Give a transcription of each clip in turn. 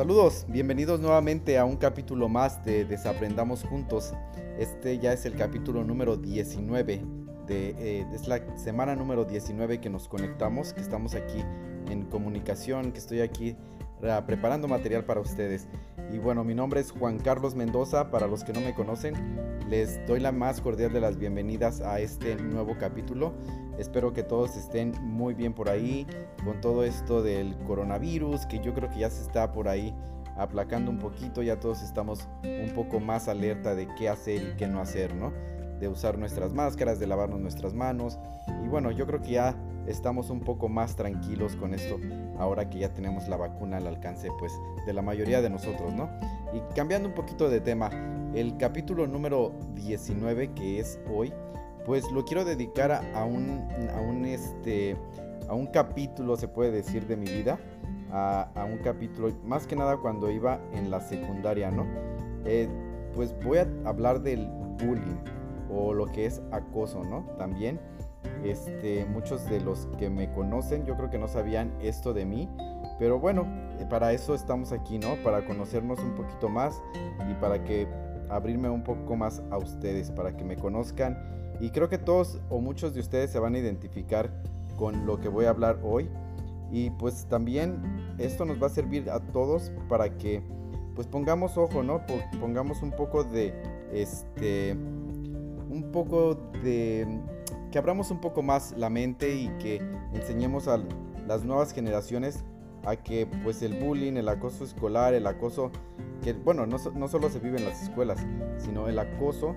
Saludos, bienvenidos nuevamente a un capítulo más de Desaprendamos Juntos. Este ya es el capítulo número 19, de, eh, es la semana número 19 que nos conectamos, que estamos aquí en comunicación, que estoy aquí uh, preparando material para ustedes. Y bueno, mi nombre es Juan Carlos Mendoza, para los que no me conocen, les doy la más cordial de las bienvenidas a este nuevo capítulo. Espero que todos estén muy bien por ahí con todo esto del coronavirus, que yo creo que ya se está por ahí aplacando un poquito, ya todos estamos un poco más alerta de qué hacer y qué no hacer, ¿no? De usar nuestras máscaras, de lavarnos nuestras manos. Y bueno, yo creo que ya estamos un poco más tranquilos con esto ahora que ya tenemos la vacuna al alcance pues de la mayoría de nosotros, ¿no? Y cambiando un poquito de tema, el capítulo número 19 que es hoy pues lo quiero dedicar a, un, a un, este, a un capítulo, se puede decir, de mi vida. A, un capítulo, más que nada cuando iba en la secundaria, ¿no? Eh, pues voy a hablar del bullying o lo que es acoso, ¿no? También, este, muchos de los que me conocen, yo creo que no sabían esto de mí, pero bueno, eh, para eso estamos aquí, ¿no? Para conocernos un poquito más y para que abrirme un poco más a ustedes, para que me conozcan y creo que todos o muchos de ustedes se van a identificar con lo que voy a hablar hoy. Y pues también esto nos va a servir a todos para que pues pongamos ojo, ¿no? Pongamos un poco de este un poco de que abramos un poco más la mente y que enseñemos a las nuevas generaciones a que pues el bullying, el acoso escolar, el acoso que bueno, no, no solo se vive en las escuelas, sino el acoso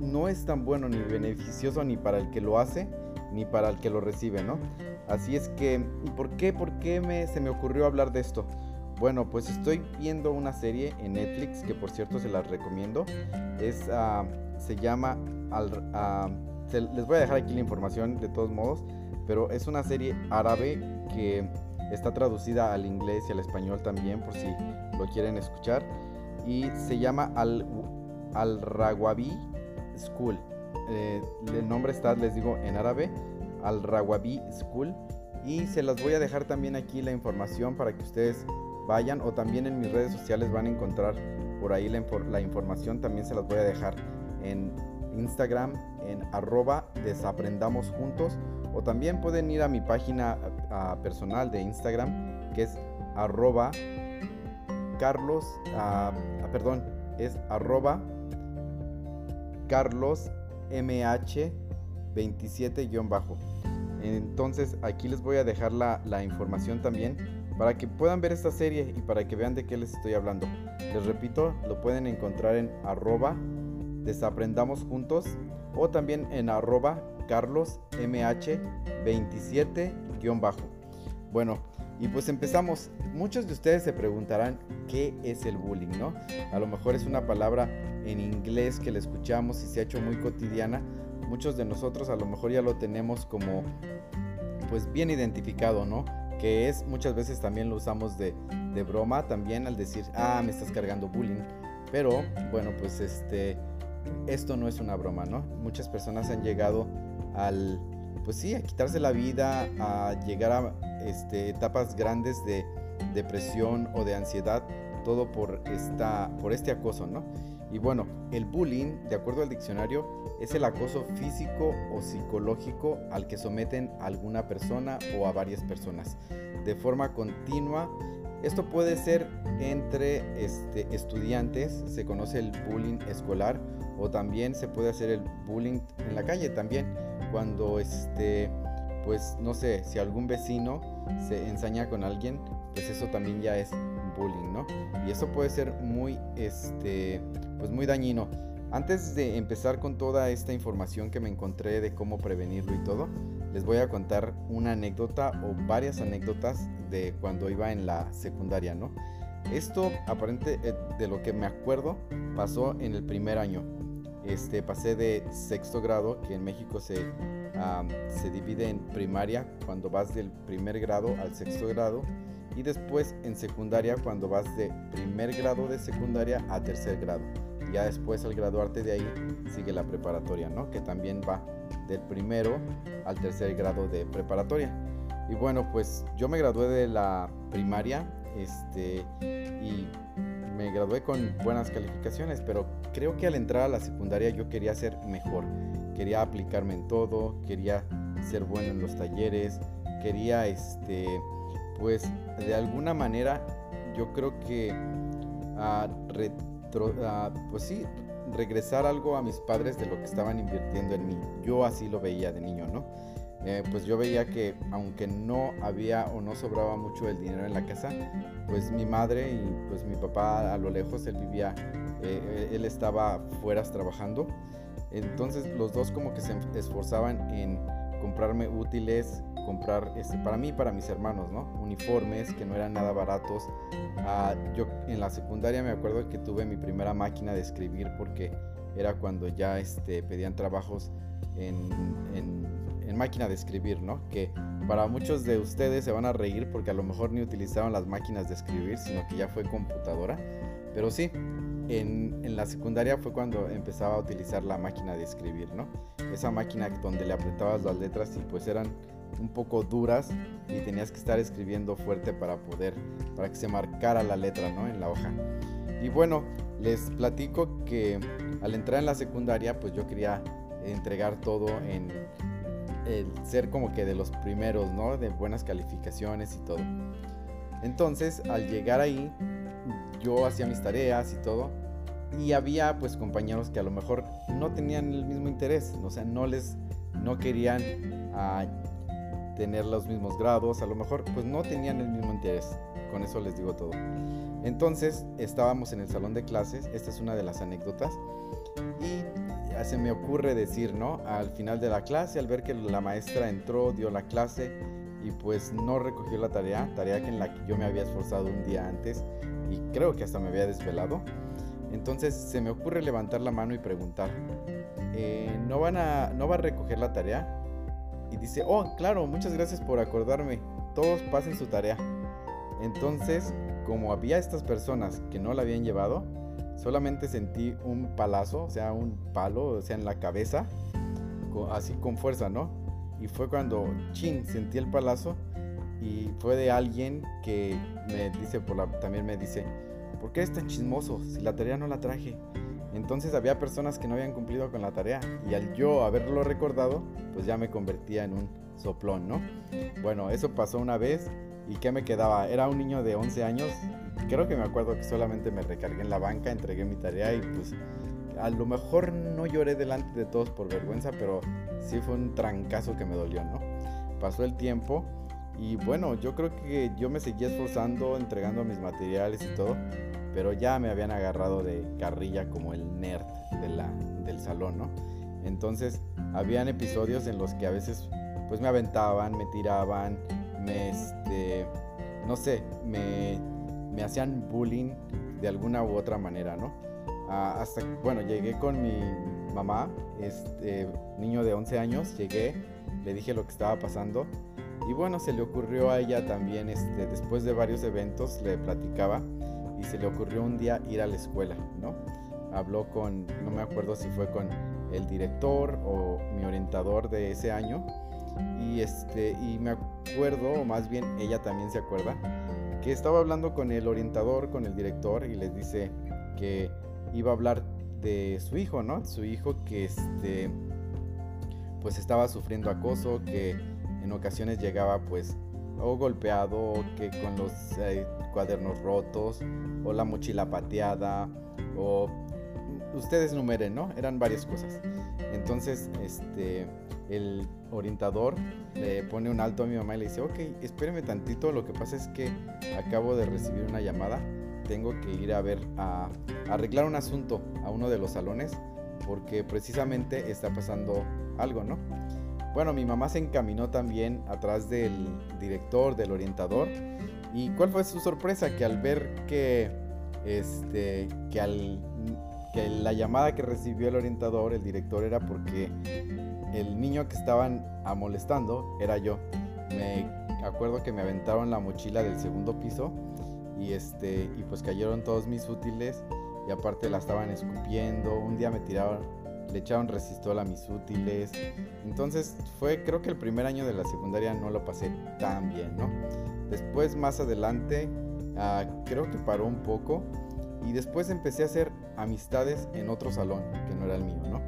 no es tan bueno ni beneficioso ni para el que lo hace ni para el que lo recibe, ¿no? Así es que, ¿y por qué, por qué me, se me ocurrió hablar de esto? Bueno, pues estoy viendo una serie en Netflix que por cierto se las recomiendo. Es, ah, se llama, ah, les voy a dejar aquí la información de todos modos, pero es una serie árabe que está traducida al inglés y al español también por si lo quieren escuchar. Y se llama Al, Al Rawabi School. Eh, el nombre está, les digo, en árabe, Al Rawabi School. Y se las voy a dejar también aquí la información para que ustedes vayan o también en mis redes sociales van a encontrar por ahí la, información. También se las voy a dejar en Instagram en arroba desaprendamos juntos o también pueden ir a mi página personal de Instagram que es arroba carlos perdón es arroba Carlos MH27-bajo. Entonces aquí les voy a dejar la, información también para que puedan ver esta serie y para que vean de qué les estoy hablando. Les repito, lo pueden encontrar en arroba desaprendamos juntos o también en arroba carlos mh27-bajo. Bueno, y pues empezamos. Muchos de ustedes se preguntarán qué es el bullying, ¿no? A lo mejor es una palabra en inglés que la escuchamos y se ha hecho muy cotidiana. Muchos de nosotros a lo mejor ya lo tenemos como pues bien identificado, ¿no? Que es muchas veces también lo usamos de, de broma también al decir, ah, me estás cargando bullying. Pero bueno, pues este, esto no es una broma, ¿no? Muchas personas han llegado al, pues sí, a quitarse la vida, a llegar a este, etapas grandes de depresión o de ansiedad, todo por, esta, por este acoso, ¿no? Y bueno, el bullying, de acuerdo al diccionario, es el acoso físico o psicológico al que someten a alguna persona o a varias personas de forma continua. Esto puede ser entre este, estudiantes, se conoce el bullying escolar, o también se puede hacer el bullying en la calle también cuando este pues no sé, si algún vecino se ensaña con alguien, pues eso también ya es bullying, ¿no? Y eso puede ser muy este pues muy dañino. Antes de empezar con toda esta información que me encontré de cómo prevenirlo y todo, les voy a contar una anécdota o varias anécdotas de cuando iba en la secundaria, ¿no? Esto, aparente eh, de lo que me acuerdo, pasó en el primer año. Este, pasé de sexto grado, que en México se, se divide en primaria cuando vas del primer grado al sexto grado, y después en secundaria cuando vas de primer grado de secundaria a tercer grado. Ya después al graduarte de ahí sigue la preparatoria, ¿no? Que también va del primero al tercer grado de preparatoria. Y bueno, pues yo me gradué de la primaria este, y me gradué con buenas calificaciones, pero creo que al entrar a la secundaria yo quería ser mejor, quería aplicarme en todo, quería ser bueno en los talleres, quería, este, pues de alguna manera yo creo que a retro, pues sí, regresar algo a mis padres de lo que estaban invirtiendo en mí. Yo así lo veía de niño, ¿no? Eh, pues yo veía que aunque no había o no sobraba mucho el dinero en la casa, pues mi madre y pues mi papá a lo lejos, él vivía, eh, él estaba fuera trabajando. Entonces los dos como que se esforzaban en comprarme útiles, comprar este, para mí y para mis hermanos, ¿no? Uniformes que no eran nada baratos. Ah, yo en la secundaria me acuerdo que tuve mi primera máquina de escribir porque era cuando ya este, pedían trabajos en, en, en, máquina de escribir, ¿no? Que para muchos de ustedes se van a reír porque a lo mejor ni utilizaban las máquinas de escribir, sino que ya fue computadora. Pero sí, en, en, la secundaria fue cuando empezaba a utilizar la máquina de escribir, ¿no? Esa máquina donde le apretabas las letras y pues eran un poco duras y tenías que estar escribiendo fuerte para poder, para que se marcara la letra, ¿no? En la hoja. Y bueno, les platico que al entrar en la secundaria, pues yo quería entregar todo en el ser como que de los primeros, ¿no? De buenas calificaciones y todo. Entonces, al llegar ahí, yo hacía mis tareas y todo. Y había pues compañeros que a lo mejor no tenían el mismo interés, o sea, no les, no querían uh, tener los mismos grados, a lo mejor pues no tenían el mismo interés. Con eso les digo todo. Entonces estábamos en el salón de clases, esta es una de las anécdotas, y se me ocurre decir, ¿no? Al final de la clase, al ver que la maestra entró, dio la clase y pues no recogió la tarea, tarea en la que yo me había esforzado un día antes y creo que hasta me había desvelado. Entonces se me ocurre levantar la mano y preguntar, eh, ¿no, van a, ¿no va a recoger la tarea? Y dice, oh, claro, muchas gracias por acordarme, todos pasen su tarea. Entonces, como había estas personas que no la habían llevado, solamente sentí un palazo, o sea, un palo, o sea, en la cabeza, así con fuerza, ¿no? Y fue cuando, chin, sentí el palazo y fue de alguien que me dice, por la, también me dice, ¿por qué es tan chismoso si la tarea no la traje? Entonces había personas que no habían cumplido con la tarea y al yo haberlo recordado, pues ya me convertía en un soplón, ¿no? Bueno, eso pasó una vez y ¿qué me quedaba? Era un niño de 11 años, creo que me acuerdo que solamente me recargué en la banca, entregué mi tarea y pues a lo mejor no lloré delante de todos por vergüenza, pero sí fue un trancazo que me dolió, ¿no? Pasó el tiempo y bueno, yo creo que yo me seguía esforzando, entregando mis materiales y todo, pero ya me habían agarrado de carrilla como el nerd de la, del salón, ¿no? Entonces, habían episodios en los que a veces pues me aventaban, me tiraban, me, este, no sé, me, me hacían bullying de alguna u otra manera, ¿no? Ah, hasta, bueno, llegué con mi mamá, este niño de 11 años, llegué, le dije lo que estaba pasando y bueno, se le ocurrió a ella también, este, después de varios eventos, le platicaba y se le ocurrió un día ir a la escuela, ¿no? Habló con, no me acuerdo si fue con el director o mi orientador de ese año y este y me acuerdo o más bien ella también se acuerda que estaba hablando con el orientador, con el director y les dice que iba a hablar de su hijo, ¿no? Su hijo que este pues estaba sufriendo acoso, que en ocasiones llegaba pues o golpeado, que con los eh, cuadernos rotos, o la mochila pateada, o ustedes numeren, ¿no? Eran varias cosas. Entonces, este, el orientador le pone un alto a mi mamá y le dice, ok, espéreme tantito, lo que pasa es que acabo de recibir una llamada, tengo que ir a ver, a, a arreglar un asunto a uno de los salones, porque precisamente está pasando algo, ¿no? Bueno, mi mamá se encaminó también atrás del director, del orientador. ¿Y cuál fue su sorpresa? Que al ver que, este, que, al, que la llamada que recibió el orientador, el director, era porque el niño que estaban molestando era yo. Me acuerdo que me aventaron la mochila del segundo piso y, este, y pues cayeron todos mis útiles y aparte la estaban escupiendo. Un día me tiraron le echaron resistol a mis útiles. Entonces fue, creo que el primer año de la secundaria no lo pasé tan bien, ¿no? Después, más adelante, ah, creo que paró un poco y después empecé a hacer amistades en otro salón que no era el mío, ¿no?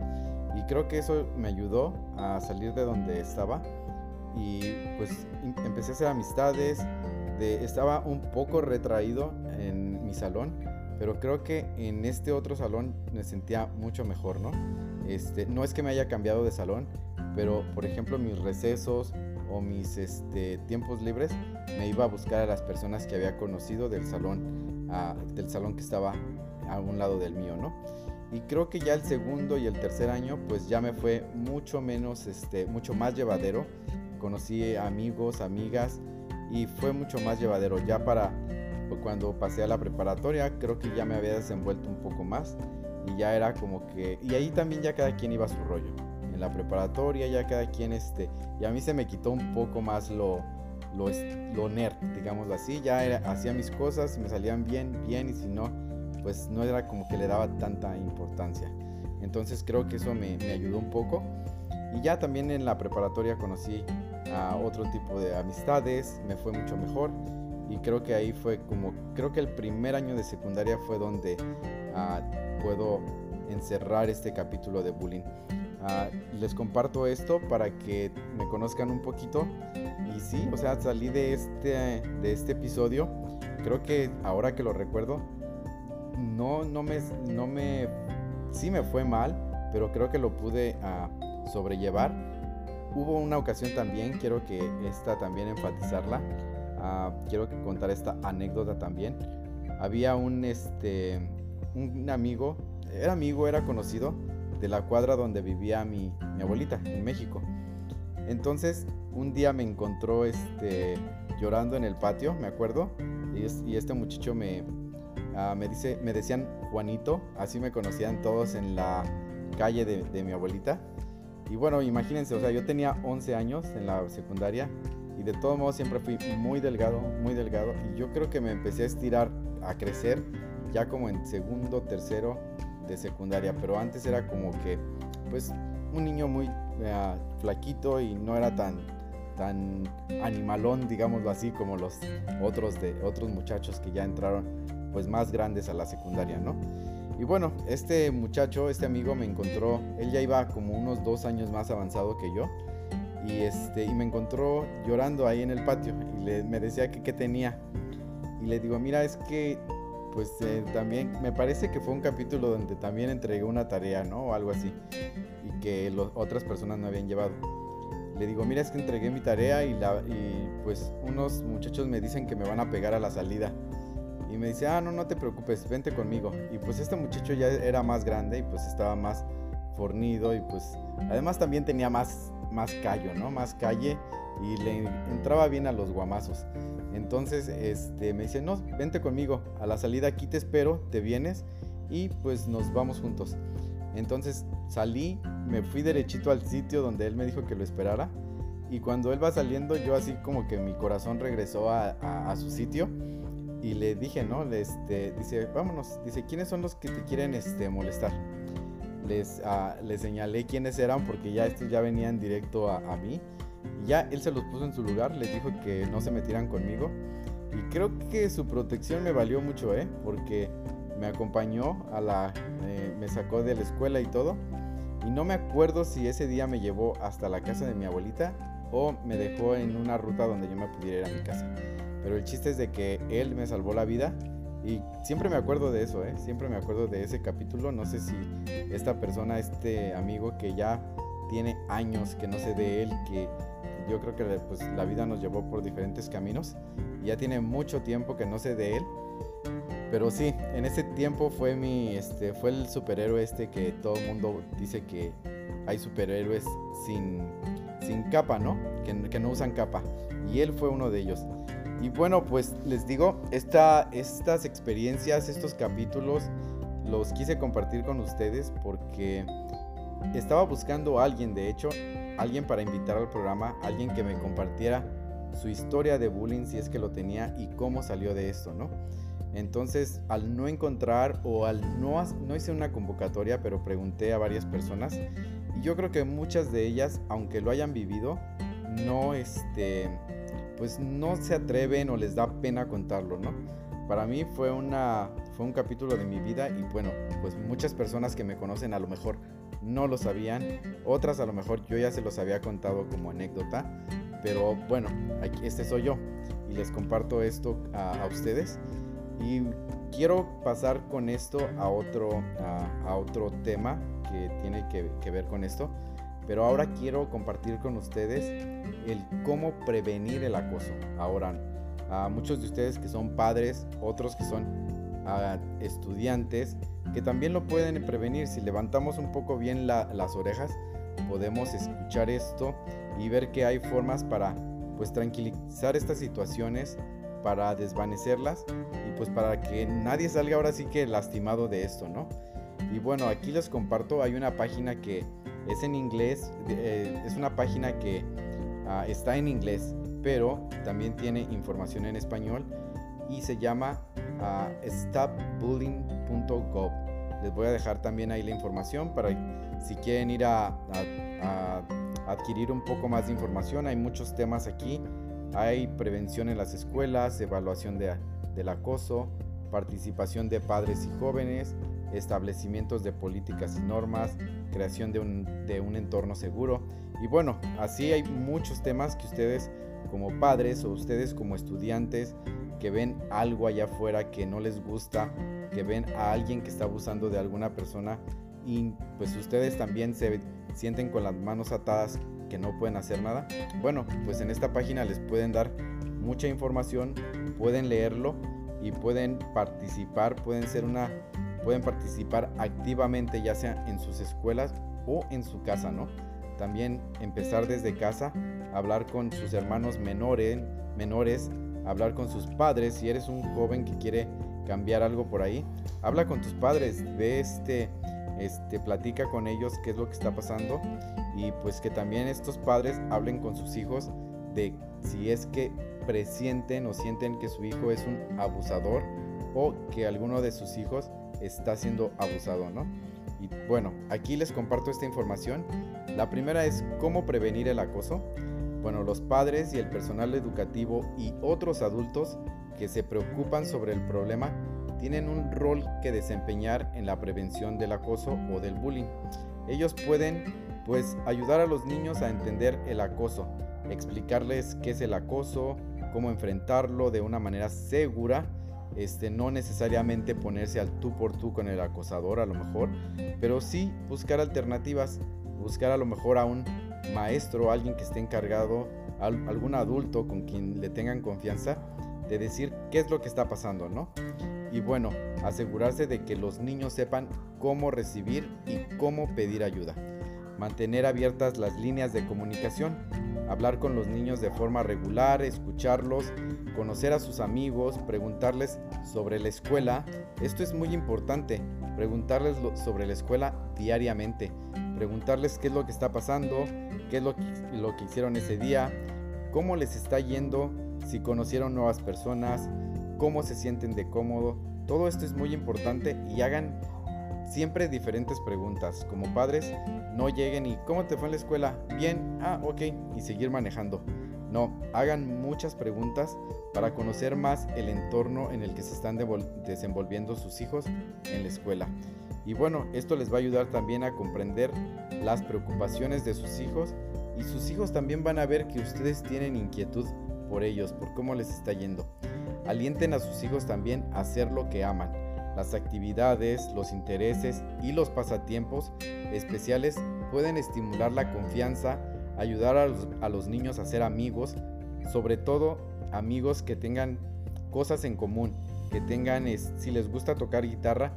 Y creo que eso me ayudó a salir de donde estaba y pues empecé a hacer amistades, de, estaba un poco retraído en mi salón, pero creo que en este otro salón me sentía mucho mejor, ¿no? Este, no es que me haya cambiado de salón, pero por ejemplo mis recesos o mis este, tiempos libres me iba a buscar a las personas que había conocido del salón, del salón que estaba a un lado del mío, ¿no? Y creo que ya el segundo y el tercer año pues ya me fue mucho menos, este, mucho más llevadero. Conocí amigos, amigas y fue mucho más llevadero. Ya para cuando pasé a la preparatoria creo que ya me había desenvuelto un poco más y ya era como que... Y ahí también ya cada quien iba a su rollo. En la preparatoria ya cada quien este... Y a mí se me quitó un poco más lo, lo, lo nerd, digamos así. Ya hacía mis cosas, me salían bien, bien y si no, pues no era como que le daba tanta importancia. Entonces creo que eso me, me ayudó un poco. Y ya también en la preparatoria conocí a otro tipo de amistades, me fue mucho mejor y creo que ahí fue como, creo que el primer año de secundaria fue donde ah, puedo encerrar este capítulo de bullying. Ah, les comparto esto para que me conozcan un poquito y sí, o sea, salí de este, de este episodio, creo que ahora que lo recuerdo, no, no me, no me, sí me fue mal, pero creo que lo pude ah, sobrellevar. Hubo una ocasión también, quiero que esta también enfatizarla, Ah, quiero contar esta anécdota también. Había un, este, un amigo, era amigo, era conocido de la cuadra donde vivía mi, mi abuelita en México. Entonces un día me encontró este, llorando en el patio, me acuerdo, y, este muchacho me, ah, me, dice, me decían Juanito, así me conocían todos en la calle de, de mi abuelita. Y bueno, imagínense, o sea, yo tenía 11 años en la secundaria y de todos modos siempre fui muy delgado, muy delgado. Y yo creo que me empecé a estirar, a crecer, ya como en segundo, tercero de secundaria. Pero antes era como que, pues, un niño muy eh, flaquito y no era tan, tan animalón, digámoslo así, como los otros, de, otros muchachos que ya entraron, pues, más grandes a la secundaria, ¿no? Y bueno, este muchacho, este amigo me encontró, él ya iba como unos dos años más avanzado que yo y, este, y me encontró llorando ahí en el patio y le, me decía que qué tenía. Y le digo, mira, es que pues eh, también me parece que fue un capítulo donde también entregué una tarea, ¿no? O algo así. Y que otras personas no habían llevado. Le digo, mira, es que entregué mi tarea y, la, y pues unos muchachos me dicen que me van a pegar a la salida. Y me dice, ah, no, no te preocupes, vente conmigo. Y pues este muchacho ya era más grande y pues estaba más fornido y pues además también tenía más más callo, ¿no? Más calle y le entraba bien a los guamazos. Entonces este, me dice, no, vente conmigo, a la salida aquí te espero, te vienes y pues nos vamos juntos. Entonces salí, me fui derechito al sitio donde él me dijo que lo esperara y cuando él va saliendo yo así como que mi corazón regresó a, su sitio y le dije, ¿no? Le, este, dice, vámonos, dice, ¿quiénes son los que te quieren este, molestar? Les, les señalé quiénes eran porque ya estos ya venían directo a, mí. Y ya él se los puso en su lugar, les dijo que no se metieran conmigo. Y creo que su protección me valió mucho, ¿eh? Porque me acompañó a la... Eh, me sacó de la escuela y todo. Y no me acuerdo si ese día me llevó hasta la casa de mi abuelita o me dejó en una ruta donde yo me pudiera ir a mi casa. Pero el chiste es de que él me salvó la vida y siempre me acuerdo de eso, ¿eh? Siempre me acuerdo de ese capítulo. No sé si esta persona, este amigo que ya tiene años que no sé de él, que yo creo que pues, la vida nos llevó por diferentes caminos. Ya tiene mucho tiempo que no sé de él. Pero sí, en ese tiempo fue mi, este, fue el superhéroe este que todo el mundo dice que hay superhéroes sin, sin capa, ¿no? Que, que no usan capa. Y él fue uno de ellos. Y bueno, pues les digo, esta, estas experiencias, estos capítulos, los quise compartir con ustedes porque estaba buscando a alguien, de hecho, alguien para invitar al programa, alguien que me compartiera su historia de bullying si es que lo tenía y cómo salió de esto, ¿no? Entonces, al no encontrar o al no, no hice una convocatoria, pero pregunté a varias personas y yo creo que muchas de ellas, aunque lo hayan vivido, no este pues no se atreven o les da pena contarlo, ¿no? para mí fue, una, fue un capítulo de mi vida y bueno, pues muchas personas que me conocen a lo mejor no lo sabían, otras a lo mejor yo ya se los había contado como anécdota, pero bueno, aquí, este soy yo y les comparto esto a, ustedes y quiero pasar con esto a otro, a, otro tema que tiene que, que ver con esto, pero ahora quiero compartir con ustedes el cómo prevenir el acoso. Ahora, a muchos de ustedes que son padres, otros que son estudiantes, que también lo pueden prevenir. Si levantamos un poco bien las orejas, podemos escuchar esto y ver que hay formas para pues tranquilizar estas situaciones, para desvanecerlas y pues para que nadie salga ahora sí que lastimado de esto, ¿no? Y bueno, aquí les comparto, hay una página que es en inglés, eh, es una página que ah, está en inglés, pero también tiene información en español y se llama uh, stopbullying.gov. Les voy a dejar también ahí la información para si quieren ir a, adquirir un poco más de información. Hay muchos temas aquí. Hay prevención en las escuelas, evaluación de, del acoso, participación de padres y jóvenes, establecimientos de políticas y normas, creación de un, de un entorno seguro. Y bueno, así hay muchos temas que ustedes como padres o ustedes como estudiantes que ven algo allá afuera que no les gusta, que ven a alguien que está abusando de alguna persona y pues ustedes también se sienten con las manos atadas que no pueden hacer nada. Bueno, pues en esta página les pueden dar mucha información, pueden leerlo y pueden participar, pueden ser una pueden participar activamente ya sea en sus escuelas o en su casa, ¿no? También empezar desde casa, hablar con sus hermanos menores, menores, hablar con sus padres. Si eres un joven que quiere cambiar algo por ahí, habla con tus padres, ve este, este, platica con ellos qué es lo que está pasando y pues que también estos padres hablen con sus hijos de si es que presienten o sienten que su hijo es un abusador o que alguno de sus hijos está siendo abusado, ¿no? Y bueno, aquí les comparto esta información. La primera es cómo prevenir el acoso. Bueno, los padres y el personal educativo y otros adultos que se preocupan sobre el problema tienen un rol que desempeñar en la prevención del acoso o del bullying. Ellos pueden pues ayudar a los niños a entender el acoso, explicarles qué es el acoso, cómo enfrentarlo de una manera segura este, no necesariamente ponerse al tú por tú con el acosador a lo mejor, pero sí buscar alternativas, buscar a lo mejor a un maestro, alguien que esté encargado, algún adulto con quien le tengan confianza de decir qué es lo que está pasando, ¿no? Y bueno, asegurarse de que los niños sepan cómo recibir y cómo pedir ayuda. Mantener abiertas las líneas de comunicación hablar con los niños de forma regular, escucharlos, conocer a sus amigos, preguntarles sobre la escuela. Esto es muy importante, preguntarles sobre la escuela diariamente, preguntarles qué es lo que está pasando, qué es lo que, hicieron ese día, cómo les está yendo, si conocieron nuevas personas, cómo se sienten de cómodo. Todo esto es muy importante y hagan siempre diferentes preguntas. Como padres, no lleguen y ¿cómo te fue en la escuela? Bien, ah, ok, y seguir manejando. No, hagan muchas preguntas para conocer más el entorno en el que se están desenvolviendo sus hijos en la escuela. Y bueno, esto les va a ayudar también a comprender las preocupaciones de sus hijos y sus hijos también van a ver que ustedes tienen inquietud por ellos, por cómo les está yendo. Alienten a sus hijos también a hacer lo que aman las actividades, los intereses y los pasatiempos especiales pueden estimular la confianza, ayudar a los, niños a ser amigos, sobre todo amigos que tengan cosas en común, que tengan, si les gusta tocar guitarra,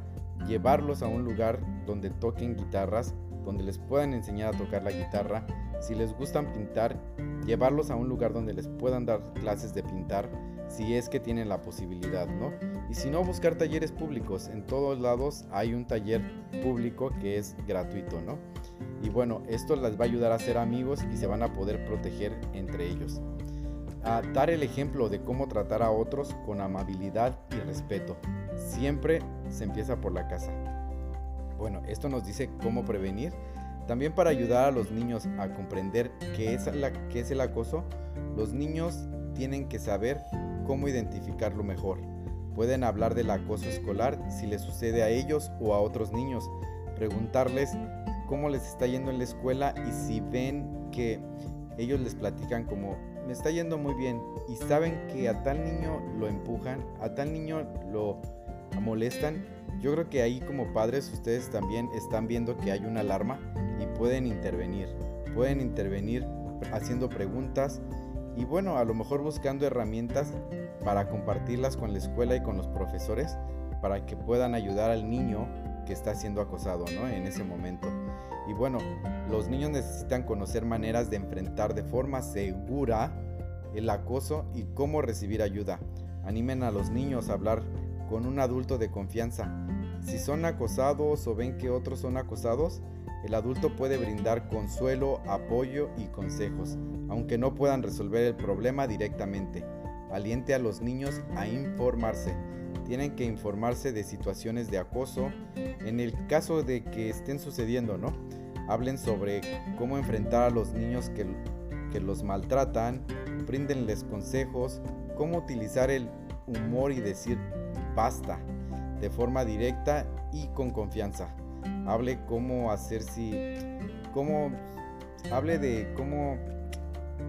llevarlos a un lugar donde toquen guitarras, donde les puedan enseñar a tocar la guitarra. Si les gustan pintar, llevarlos a un lugar donde les puedan dar clases de pintar si es que tienen la posibilidad, ¿no? Y si no, buscar talleres públicos. En todos lados hay un taller público que es gratuito, ¿no? Y bueno, esto les va a ayudar a ser amigos y se van a poder proteger entre ellos. A dar el ejemplo de cómo tratar a otros con amabilidad y respeto. Siempre se empieza por la casa. Bueno, esto nos dice cómo prevenir. También para ayudar a los niños a comprender qué es, la, qué es el acoso, los niños tienen que saber cómo identificarlo mejor. Pueden hablar del acoso escolar si les sucede a ellos o a otros niños. Preguntarles cómo les está yendo en la escuela y si ven que ellos les platican como me está yendo muy bien y saben que a tal niño lo empujan, a tal niño lo molestan, yo creo que ahí como padres ustedes también están viendo que hay una alarma y pueden intervenir. Pueden intervenir haciendo preguntas y bueno, a lo mejor buscando herramientas para compartirlas con la escuela y con los profesores para que puedan ayudar al niño que está siendo acosado ¿no? en ese momento. Y bueno, los niños necesitan conocer maneras de enfrentar de forma segura el acoso y cómo recibir ayuda. Animen a los niños a hablar con un adulto de confianza. Si son acosados o ven que otros son acosados, el adulto puede brindar consuelo, apoyo y consejos, aunque no puedan resolver el problema directamente. Aliente a los niños a informarse. Tienen que informarse de situaciones de acoso en el caso de que estén sucediendo, ¿no? Hablen sobre cómo enfrentar a los niños que, que los maltratan, bríndenles consejos, cómo utilizar el humor y decir basta de forma directa y con confianza hable cómo hacer si, cómo, hable de cómo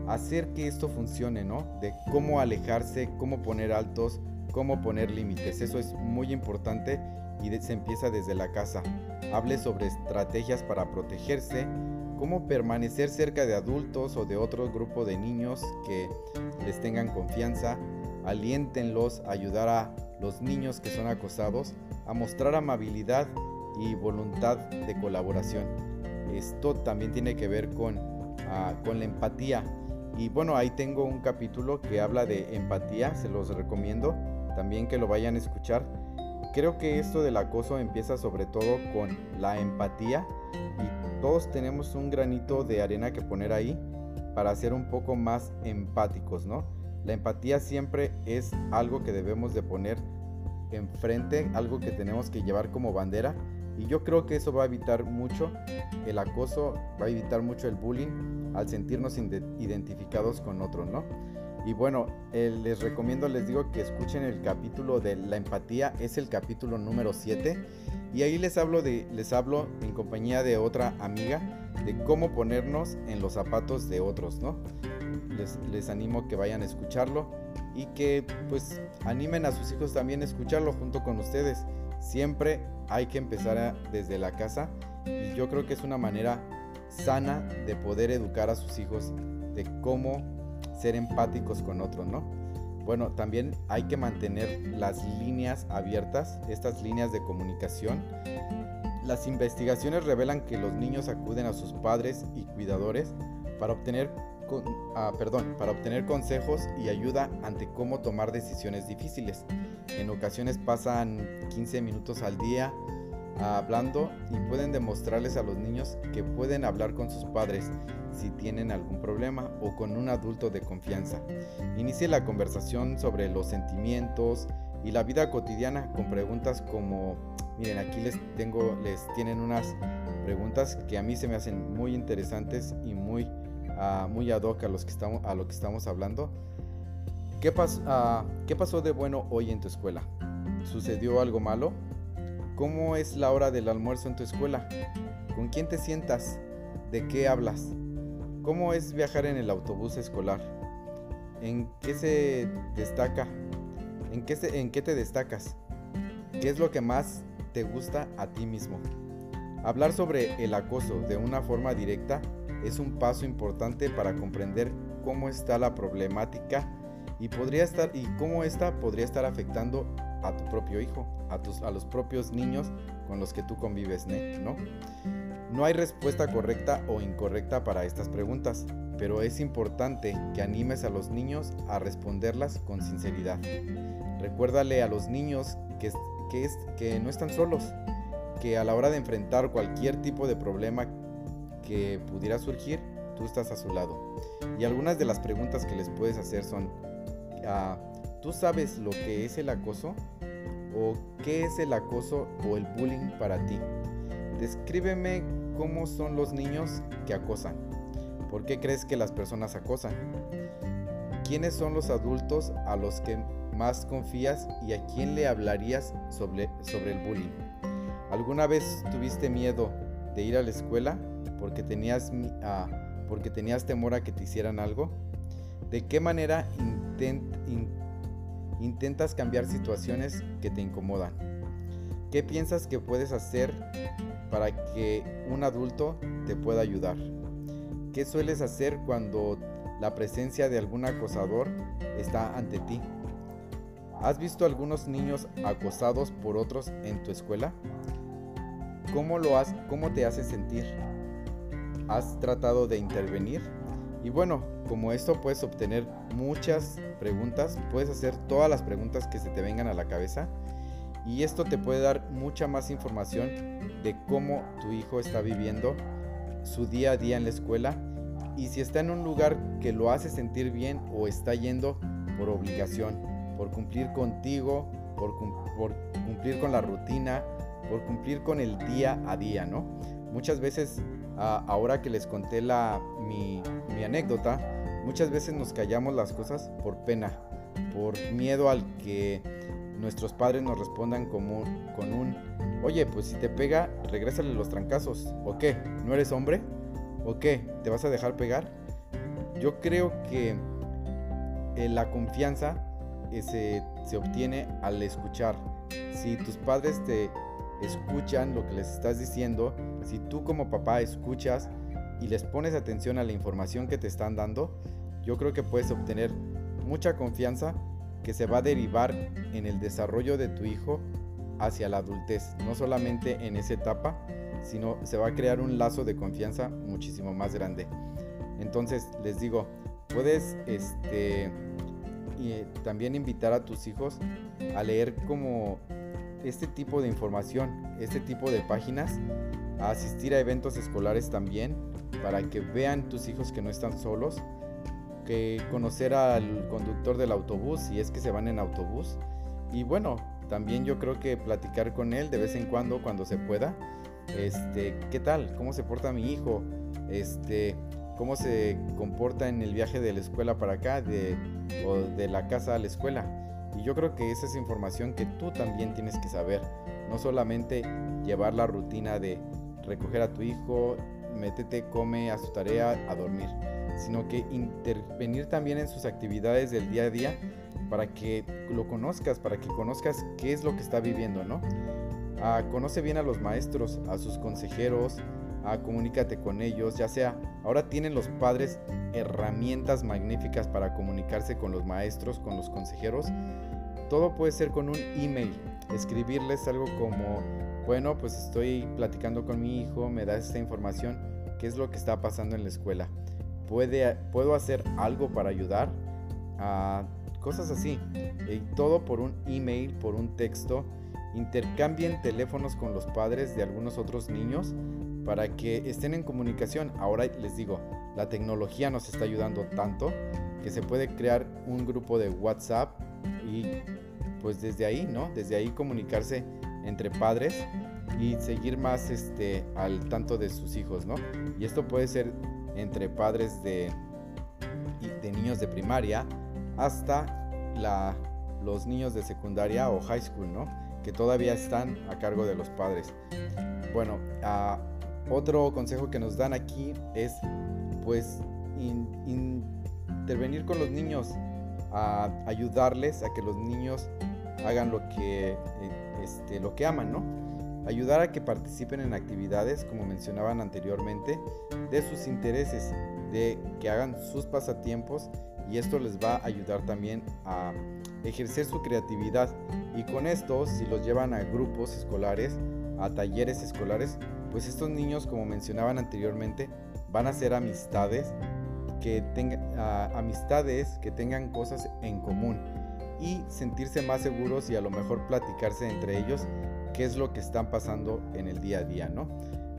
hacer que esto funcione, ¿no? De cómo alejarse, cómo poner altos, cómo poner límites. Eso es muy importante y se empieza desde la casa. Hable sobre estrategias para protegerse, cómo permanecer cerca de adultos o de otro grupo de niños que les tengan confianza. Aliéntenlos a ayudar a los niños que son acosados a mostrar amabilidad y voluntad de colaboración. Esto también tiene que ver con, ah, con la empatía. Y bueno, ahí tengo un capítulo que habla de empatía, se los recomiendo también que lo vayan a escuchar. Creo que esto del acoso empieza sobre todo con la empatía y todos tenemos un granito de arena que poner ahí para ser un poco más empáticos, ¿no? La empatía siempre es algo que debemos de poner enfrente, algo que tenemos que llevar como bandera y yo creo que eso va a evitar mucho el acoso, va a evitar mucho el bullying al sentirnos identificados con otros, ¿no? Y bueno, eh, les recomiendo, les digo que escuchen el capítulo de la empatía, es el capítulo número 7. Y ahí les hablo, de, les hablo en compañía de otra amiga de cómo ponernos en los zapatos de otros, ¿no? Les, les animo que vayan a escucharlo y que pues animen a sus hijos también a escucharlo junto con ustedes. Siempre hay que empezar desde la casa y yo creo que es una manera sana de poder educar a sus hijos de cómo ser empáticos con otros, ¿no? Bueno, también hay que mantener las líneas abiertas, estas líneas de comunicación. Las investigaciones revelan que los niños acuden a sus padres y cuidadores para obtener Ah, perdón, para obtener consejos y ayuda ante cómo tomar decisiones difíciles. En ocasiones pasan 15 minutos al día hablando y pueden demostrarles a los niños que pueden hablar con sus padres si tienen algún problema o con un adulto de confianza. Inicie la conversación sobre los sentimientos y la vida cotidiana con preguntas como, miren, aquí les tengo, les tienen unas preguntas que a mí se me hacen muy interesantes y muy muy ad hoc a, los a lo que estamos hablando. ¿Qué, ¿Qué pasó de bueno hoy en tu escuela? ¿Sucedió algo malo? ¿Cómo es la hora del almuerzo en tu escuela? ¿Con quién te sientas? ¿De qué hablas? ¿Cómo es viajar en el autobús escolar? ¿En qué se destaca? ¿En qué, ¿En qué te destacas? ¿Qué es lo que más te gusta a ti mismo? Hablar sobre el acoso de una forma directa es un paso importante para comprender cómo está la problemática y podría estar y cómo esta podría estar afectando a tu propio hijo, a tus a los propios niños con los que tú convives, ¿no? No hay respuesta correcta o incorrecta para estas preguntas, pero es importante que animes a los niños a responderlas con sinceridad. Recuérdale a los niños que, que, es, que no están solos, que a la hora de enfrentar cualquier tipo de problema que pudiera surgir, tú estás a su lado. Y algunas de las preguntas que les puedes hacer son, ah, ¿tú sabes lo que es el acoso? ¿O qué es el acoso o el bullying para ti? Descríbeme cómo son los niños que acosan. ¿Por qué crees que las personas acosan? ¿quiénes son los adultos a los que más confías y a quién le hablarías sobre, sobre el bullying? ¿Alguna vez tuviste miedo de ir a la escuela porque tenías, uh, porque tenías temor a que te hicieran algo? ¿De qué manera intent, in, intentas cambiar situaciones que te incomodan? ¿Qué piensas que puedes hacer para que un adulto te pueda ayudar? ¿Qué sueles hacer cuando la presencia de algún acosador está ante ti? ¿Has visto algunos niños acosados por otros en tu escuela? ¿Cómo, lo has, ¿Cómo te hace sentir? ¿Has tratado de intervenir? Y bueno, como esto puedes obtener muchas preguntas, puedes hacer todas las preguntas que se te vengan a la cabeza y esto te puede dar mucha más información de cómo tu hijo está viviendo su día a día en la escuela y si está en un lugar que lo hace sentir bien o está yendo por obligación, por cumplir contigo, por, cumplir con la rutina, por cumplir con el día a día, ¿no? Muchas veces, ahora que les conté la, mi, mi anécdota, muchas veces nos callamos las cosas por pena, por miedo al que nuestros padres nos respondan como, con un, oye, pues si te pega, regrésale los trancazos. ¿O qué? ¿No eres hombre? ¿O qué? ¿Te vas a dejar pegar? Yo creo que eh, la confianza eh, se, se obtiene al escuchar. Si tus padres te escuchan lo que les estás diciendo, si tú como papá escuchas y les pones atención a la información que te están dando, yo creo que puedes obtener mucha confianza que se va a derivar en el desarrollo de tu hijo hacia la adultez, no solamente en esa etapa, sino se va a crear un lazo de confianza muchísimo más grande. Entonces, les digo, puedes este, y también invitar a tus hijos a leer como este tipo de información, este tipo de páginas, asistir a eventos escolares también, para que vean tus hijos que no están solos, que conocer al conductor del autobús si es que se van en autobús. Y bueno, también yo creo que platicar con él de vez en cuando, cuando se pueda. Este, ¿qué tal? ¿Cómo se porta mi hijo? Este, ¿cómo se comporta en el viaje de la escuela para acá, de, o de la casa a la escuela? Y yo creo que esa es información que tú también tienes que saber. No solamente llevar la rutina de recoger a tu hijo, métete, come, a su tarea, a dormir sino que intervenir también en sus actividades del día a día para que lo conozcas, para que conozcas qué es lo que está viviendo, ¿no? Ah, conoce bien a los maestros, a sus consejeros, ah, comunícate con ellos, ya sea, ahora tienen los padres herramientas magníficas para comunicarse con los maestros, con los consejeros. Todo puede ser con un email, escribirles algo como, bueno, pues estoy platicando con mi hijo, me da esta información, qué es lo que está pasando en la escuela puedo hacer algo para ayudar, a cosas así. Y todo por un email, por un texto. Intercambien teléfonos con los padres de algunos otros niños para que estén en comunicación. Ahora les digo, la tecnología nos está ayudando tanto que se puede crear un grupo de WhatsApp y pues desde ahí, ¿no? Desde ahí comunicarse entre padres y seguir más este al tanto de sus hijos, ¿no? Y esto puede ser entre padres de, de niños de primaria hasta la, los niños de secundaria o high school, ¿no? Que todavía están a cargo de los padres. Bueno, otro consejo que nos dan aquí es pues intervenir con los niños, a ayudarles a que los niños hagan lo que, eh, este, lo que aman, ¿no? ayudar a que participen en actividades, como mencionaban anteriormente, de sus intereses, de que hagan sus pasatiempos y esto les va a ayudar también a ejercer su creatividad y con esto si los llevan a grupos escolares, a talleres escolares, pues estos niños como mencionaban anteriormente van a ser amistades que tengan amistades que tengan cosas en común y sentirse más seguros y a lo mejor platicarse entre ellos qué es lo que están pasando en el día a día, ¿no?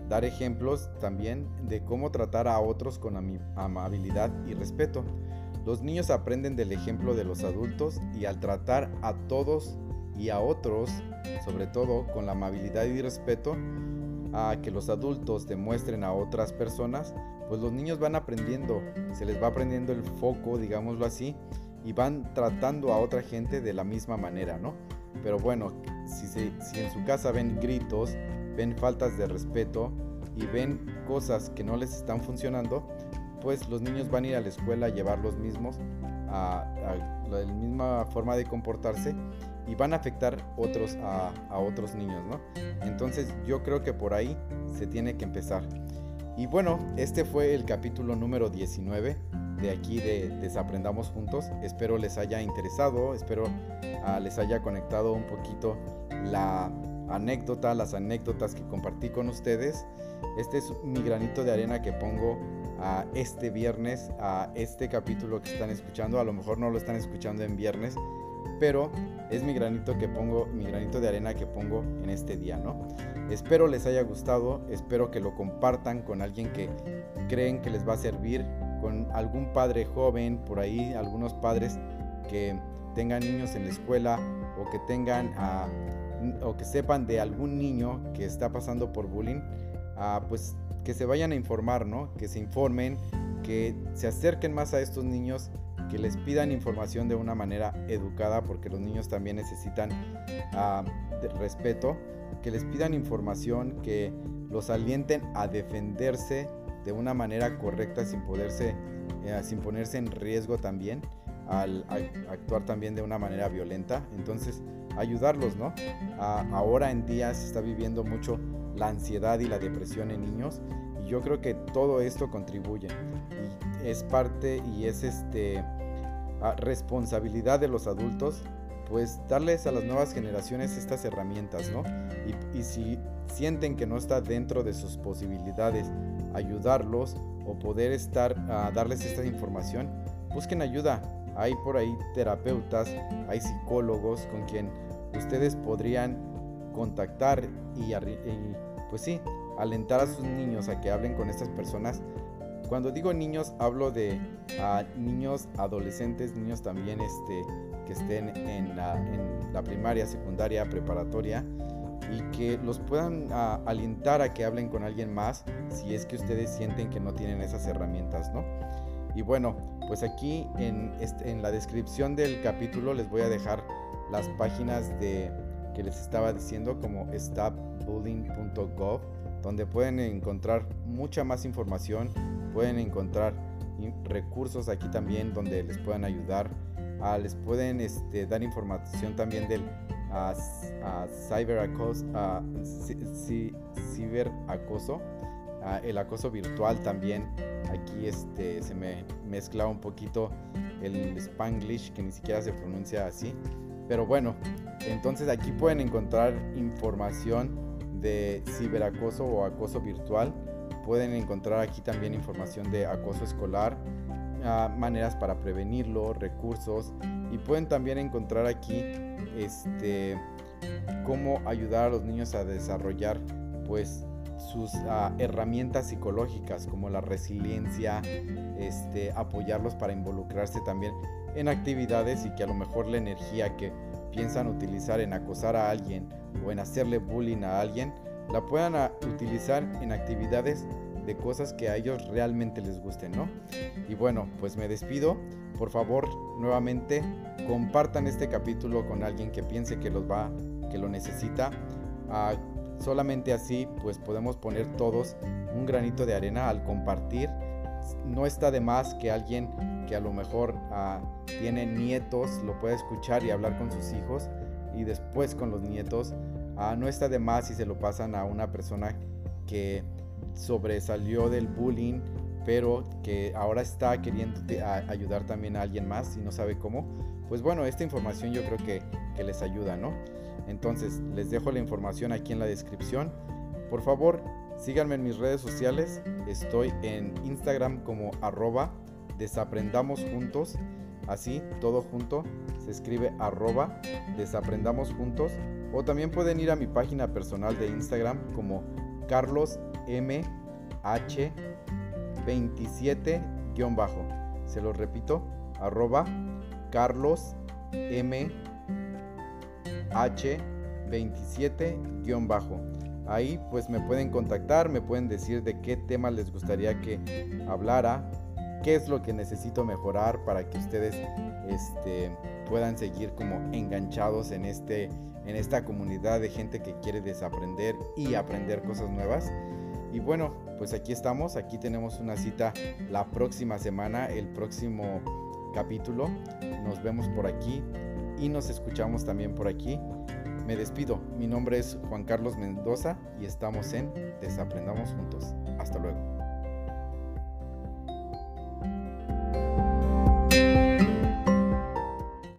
Dar ejemplos también de cómo tratar a otros con amabilidad y respeto. Los niños aprenden del ejemplo de los adultos y al tratar a todos y a otros, sobre todo con la amabilidad y respeto, a que los adultos demuestren a otras personas, pues los niños van aprendiendo, se les va aprendiendo el foco, digámoslo así, y van tratando a otra gente de la misma manera, ¿no? Pero bueno, si, en su casa ven gritos, ven faltas de respeto y ven cosas que no les están funcionando, pues los niños van a ir a la escuela a llevar los mismos, a, la misma forma de comportarse y van a afectar otros a, otros niños, ¿no? Entonces yo creo que por ahí se tiene que empezar. Y bueno, este fue el capítulo número 19 de aquí de Desaprendamos Juntos. Espero les haya interesado, espero uh, les haya conectado un poquito la anécdota, las anécdotas que compartí con ustedes. Este es mi granito de arena que pongo a este viernes, a este capítulo que están escuchando. A lo mejor no lo están escuchando en viernes, pero es mi granito que pongo, mi granito de arena que pongo en este día, ¿no? Espero les haya gustado, espero que lo compartan con alguien que creen que les va a servir, con algún padre joven por ahí, algunos padres que tengan niños en la escuela o que tengan o que sepan de algún niño que está pasando por bullying, pues que se vayan a informar, ¿no? Que se informen, que se acerquen más a estos niños que les pidan información de una manera educada, porque los niños también necesitan ah, respeto, que les pidan información, que los alienten a defenderse de una manera correcta sin poderse, eh, sin ponerse en riesgo también, al, actuar también de una manera violenta. Entonces, ayudarlos, ¿no? Ah, ahora en día se está viviendo mucho la ansiedad y la depresión en niños y yo creo que todo esto contribuye y es parte y es este responsabilidad de los adultos, pues darles a las nuevas generaciones estas herramientas, ¿no? Y, si sienten que no está dentro de sus posibilidades ayudarlos o poder estar a darles esta información, busquen ayuda. Hay por ahí terapeutas, hay psicólogos con quien ustedes podrían contactar y, y pues sí, alentar a sus niños a que hablen con estas personas cuando digo niños, hablo de niños adolescentes, niños también este, que estén en la, primaria, secundaria, preparatoria y que los puedan alentar a que hablen con alguien más si es que ustedes sienten que no tienen esas herramientas, ¿no? Y bueno, pues aquí en, este, en la descripción del capítulo les voy a dejar las páginas de que les estaba diciendo como stopbullying.gov donde pueden encontrar mucha más información pueden encontrar recursos aquí también donde les puedan ayudar. Ah, les pueden este, dar información también del uh, ciberacoso, ciberacoso el acoso virtual también. Aquí este, se me mezcla un poquito el spanglish que ni siquiera se pronuncia así. Pero bueno, entonces aquí pueden encontrar información de ciberacoso o acoso virtual Pueden encontrar aquí también información de acoso escolar, ah, maneras para prevenirlo, recursos y pueden también encontrar aquí este, cómo ayudar a los niños a desarrollar pues sus ah, herramientas psicológicas como la resiliencia, este, apoyarlos para involucrarse también en actividades y que a lo mejor la energía que piensan utilizar en acosar a alguien o en hacerle bullying a alguien la puedan utilizar en actividades de cosas que a ellos realmente les gusten, ¿no? Y bueno, pues me despido. Por favor, nuevamente compartan este capítulo con alguien que piense que los va, que lo necesita. Ah, solamente así, pues podemos poner todos un granito de arena al compartir. No está de más que alguien que a lo mejor ah, tiene nietos lo pueda escuchar y hablar con sus hijos y después con los nietos Ah, no está de más si se lo pasan a una persona que sobresalió del bullying, pero que ahora está queriendo ayudar también a alguien más y no sabe cómo. Pues bueno, esta información yo creo que, que les ayuda, ¿no? Entonces, les dejo la información aquí en la descripción. Por favor, síganme en mis redes sociales. Estoy en Instagram como arroba desaprendamos juntos. Así, todo junto, se escribe arroba desaprendamos juntos o también pueden ir a mi página personal de Instagram como Carlos MH27 bajo. Se lo repito, arroba Carlos MH27 bajo. Ahí pues me pueden contactar, me pueden decir de qué tema les gustaría que hablara, qué es lo que necesito mejorar para que ustedes este, puedan seguir como enganchados en, este, en esta comunidad de gente que quiere desaprender y aprender cosas nuevas. Y bueno, pues aquí estamos, aquí tenemos una cita la próxima semana, el próximo capítulo. Nos vemos por aquí y nos escuchamos también por aquí. Me despido, mi nombre es Juan Carlos Mendoza y estamos en Desaprendamos Juntos. Hasta luego.